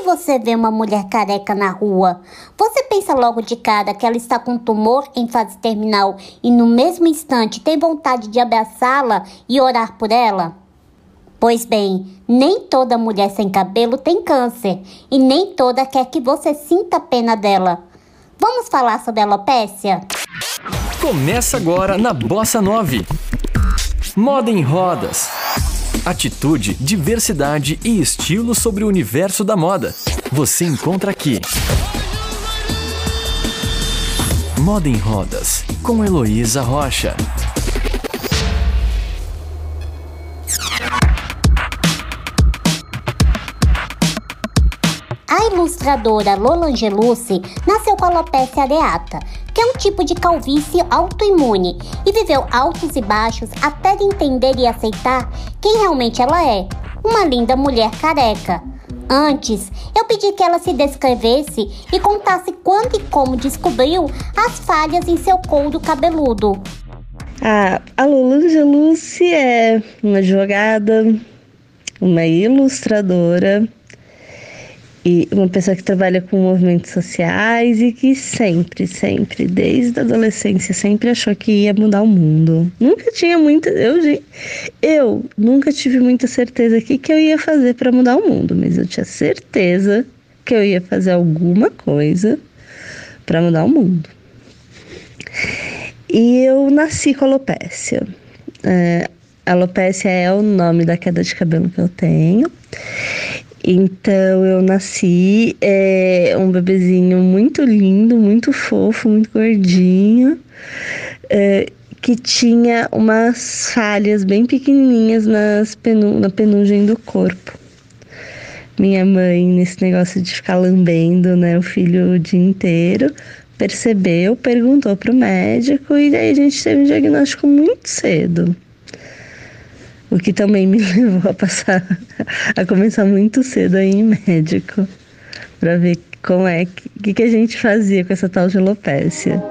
Quando você vê uma mulher careca na rua, você pensa logo de cara que ela está com tumor em fase terminal e no mesmo instante tem vontade de abraçá-la e orar por ela? Pois bem, nem toda mulher sem cabelo tem câncer e nem toda quer que você sinta pena dela. Vamos falar sobre alopécia? Começa agora na Bossa 9. Moda em rodas. Atitude, diversidade e estilo sobre o universo da moda. Você encontra aqui. Moda em Rodas, com Heloísa Rocha. A ilustradora Lola Angelucci nasceu com alopecia areata, que é um tipo de calvície autoimune, e viveu altos e baixos até de entender e aceitar quem realmente ela é, uma linda mulher careca. Antes, eu pedi que ela se descrevesse e contasse quando e como descobriu as falhas em seu couro cabeludo. Ah, a Lola Angelucci é uma advogada, uma ilustradora, e uma pessoa que trabalha com movimentos sociais e que sempre, sempre, desde a adolescência, sempre achou que ia mudar o mundo. Nunca tinha muita. Eu, eu nunca tive muita certeza aqui que eu ia fazer para mudar o mundo, mas eu tinha certeza que eu ia fazer alguma coisa para mudar o mundo. E eu nasci com alopécia. É, alopécia é o nome da queda de cabelo que eu tenho. Então eu nasci é, um bebezinho muito lindo, muito fofo, muito gordinho, é, que tinha umas falhas bem pequenininhas nas penu na penugem do corpo. Minha mãe, nesse negócio de ficar lambendo né, o filho o dia inteiro, percebeu, perguntou para o médico e daí a gente teve um diagnóstico muito cedo o que também me levou a passar a começar muito cedo aí em médico para ver como é que, que a gente fazia com essa tal de alopécia.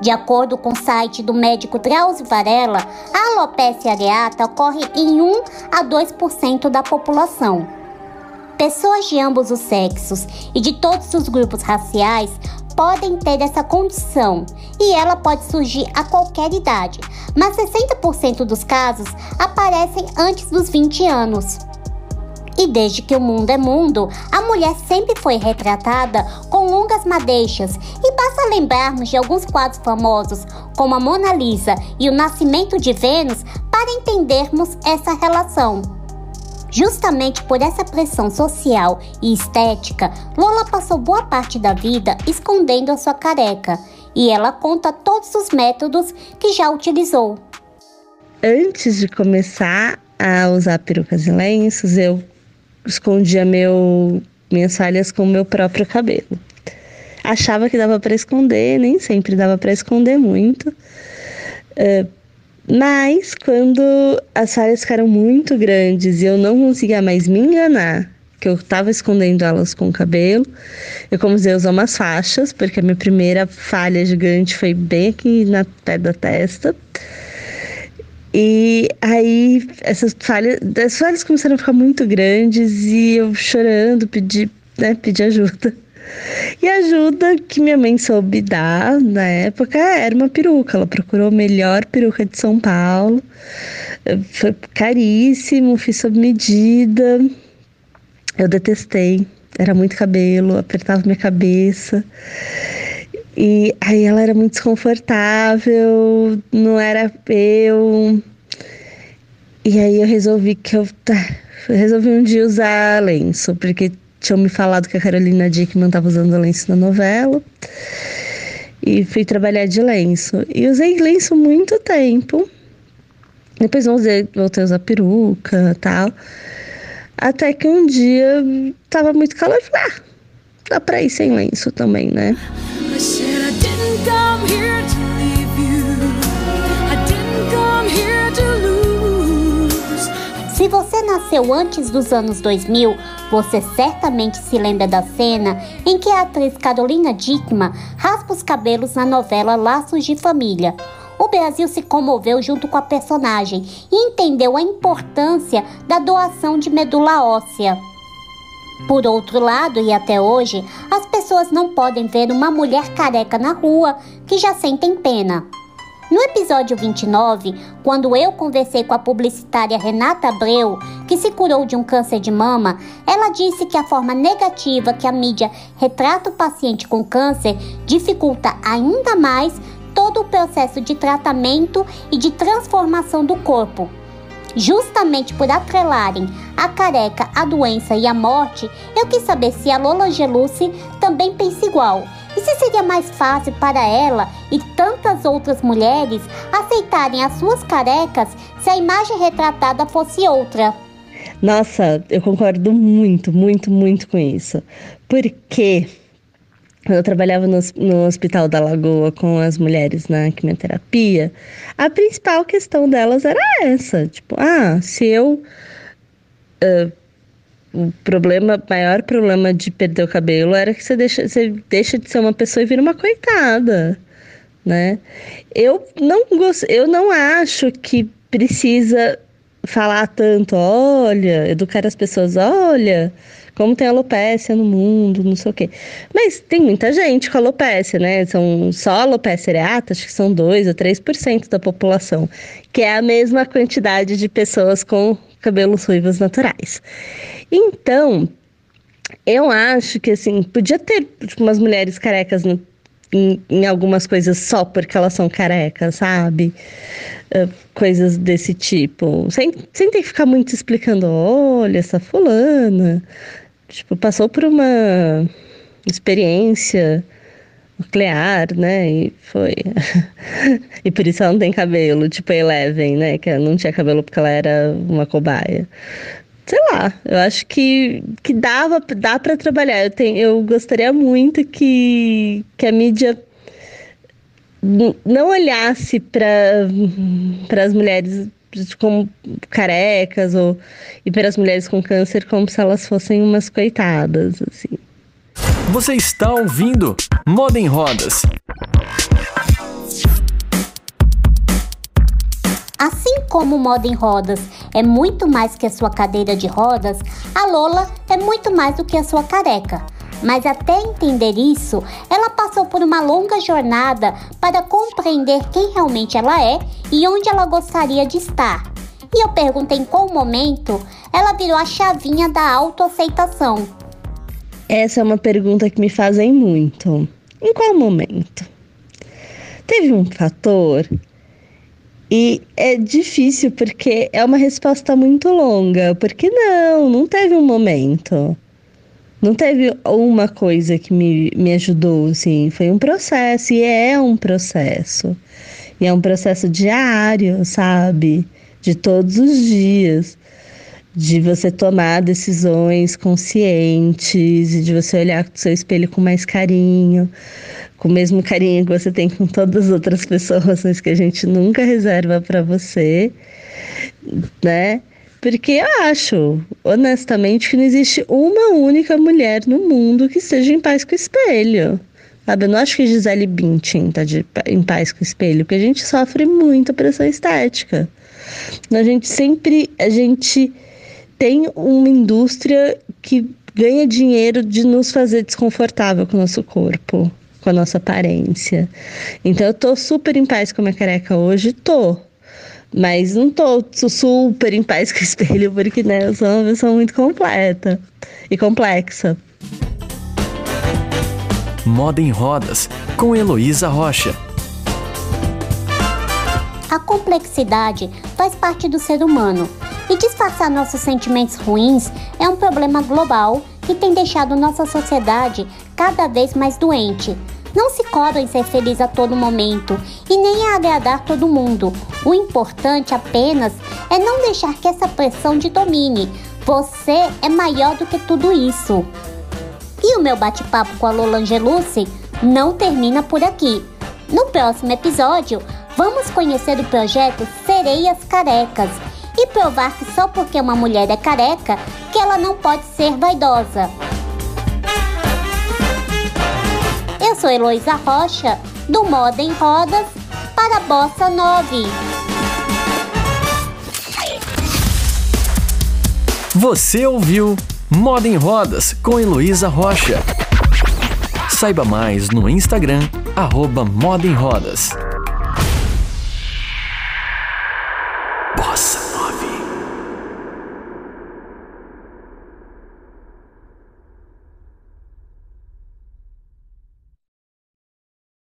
De acordo com o site do médico Drauzio Varela, a alopécia areata ocorre em 1 a 2% da população. Pessoas de ambos os sexos e de todos os grupos raciais podem ter essa condição e ela pode surgir a qualquer idade, mas 60% dos casos aparecem antes dos 20 anos. E desde que o mundo é mundo, a mulher sempre foi retratada com longas madeixas, e basta lembrarmos de alguns quadros famosos, como a Mona Lisa e o Nascimento de Vênus, para entendermos essa relação. Justamente por essa pressão social e estética, Lola passou boa parte da vida escondendo a sua careca e ela conta todos os métodos que já utilizou. Antes de começar a usar perucas e lenços, eu escondia meu, minhas falhas com o meu próprio cabelo. Achava que dava para esconder, nem sempre dava para esconder muito. Uh, mas quando as falhas ficaram muito grandes e eu não conseguia mais me enganar, que eu estava escondendo elas com o cabelo, eu comecei a usar umas faixas, porque a minha primeira falha gigante foi bem aqui na pé da testa. E aí essas falhas, as falhas começaram a ficar muito grandes e eu chorando, pedi, né, pedi ajuda. E a ajuda que minha mãe soube dar na época era uma peruca. Ela procurou a melhor peruca de São Paulo. Foi caríssimo, fiz sob medida. Eu detestei. Era muito cabelo, apertava minha cabeça. E aí ela era muito desconfortável, não era eu. E aí eu resolvi que eu, tá, eu resolvi um dia usar lenço, porque tinham me falado que a Carolina Dickman estava usando lenço na novela. E fui trabalhar de lenço. E usei lenço muito tempo. Depois voltei, voltei a usar peruca tal. Até que um dia tava muito calor falei, ah, dá pra ir sem lenço também, né? Se você nasceu antes dos anos 2000, você certamente se lembra da cena em que a atriz Carolina Dickman raspa os cabelos na novela Laços de Família. o Brasil se comoveu junto com a personagem e entendeu a importância da doação de medula óssea. Por outro lado, e até hoje, as pessoas não podem ver uma mulher careca na rua que já sentem pena. No episódio 29, quando eu conversei com a publicitária Renata Abreu, que se curou de um câncer de mama, ela disse que a forma negativa que a mídia retrata o paciente com câncer dificulta ainda mais todo o processo de tratamento e de transformação do corpo. Justamente por atrelarem a careca, a doença e a morte, eu quis saber se a Lola Gelucci também pensa igual. E se seria mais fácil para ela e tantas outras mulheres aceitarem as suas carecas se a imagem retratada fosse outra? Nossa, eu concordo muito, muito, muito com isso. Porque eu trabalhava no, no, Hospital da Lagoa com as mulheres na quimioterapia, a principal questão delas era essa: tipo, ah, se eu. Uh, o problema, maior problema de perder o cabelo era que você deixa, você deixa de ser uma pessoa e vira uma coitada, né? Eu não gosto, eu não acho que precisa falar tanto, olha, educar as pessoas, olha, como tem alopécia no mundo, não sei o quê. Mas tem muita gente com alopécia, né? São só alopécia areata, acho que são 2 ou 3% da população, que é a mesma quantidade de pessoas com cabelos ruivos naturais. Então, eu acho que assim, podia ter tipo, umas mulheres carecas no, em, em, algumas coisas só porque elas são carecas, sabe? Uh, coisas desse tipo. Sem, sem ter que ficar muito explicando, olha, essa fulana tipo, passou por uma experiência nuclear, né? E foi. e por isso ela não tem cabelo, tipo a Eleven, né? Que ela não tinha cabelo porque ela era uma cobaia. Sei lá, eu acho que, que dava, dá para trabalhar. Eu, tenho, eu gostaria muito que, que a mídia não olhasse para as mulheres como carecas ou e para as mulheres com câncer como se elas fossem umas coitadas assim. Você está ouvindo Moda em Rodas. Assim como Moda em Rodas é muito mais que a sua cadeira de rodas, a Lola é muito mais do que a sua careca. Mas até entender isso, ela passou por uma longa jornada para compreender quem realmente ela é e onde ela gostaria de estar. E eu perguntei em qual momento ela virou a chavinha da autoaceitação. Essa é uma pergunta que me fazem muito. Em qual momento? Teve um fator e é difícil porque é uma resposta muito longa. Porque não, não teve um momento. Não teve uma coisa que me, me ajudou, assim. Foi um processo, e é um processo. E é um processo diário, sabe? De todos os dias. De você tomar decisões conscientes, e de você olhar para o seu espelho com mais carinho, com o mesmo carinho que você tem com todas as outras pessoas, mas que a gente nunca reserva para você, né? Porque eu acho, honestamente, que não existe uma única mulher no mundo que esteja em paz com o espelho. Sabe? Eu não acho que Gisele Bündchen tá de, em paz com o espelho, porque a gente sofre muita pressão estética. A gente sempre, a gente tem uma indústria que ganha dinheiro de nos fazer desconfortável com o nosso corpo, com a nossa aparência. Então eu tô super em paz com a minha careca hoje, tô. Mas não tô super em paz com o espelho, porque né, eu sou uma pessoa muito completa e complexa. Moda em Rodas, com Heloísa Rocha. A complexidade faz parte do ser humano e disfarçar nossos sentimentos ruins é um problema global que tem deixado nossa sociedade cada vez mais doente. Não se cobra em ser feliz a todo momento e nem a agradar todo mundo. O importante apenas é não deixar que essa pressão te domine. Você é maior do que tudo isso. E o meu bate-papo com a Lola Angelucci não termina por aqui. No próximo episódio, vamos conhecer o projeto Sereias Carecas e provar que só porque uma mulher é careca que ela não pode ser vaidosa. Eu sou Heloísa Rocha, do Moda em Rodas, para Bossa 9. Você ouviu Moda em Rodas com Heloísa Rocha. Saiba mais no Instagram, arroba Moda em Rodas.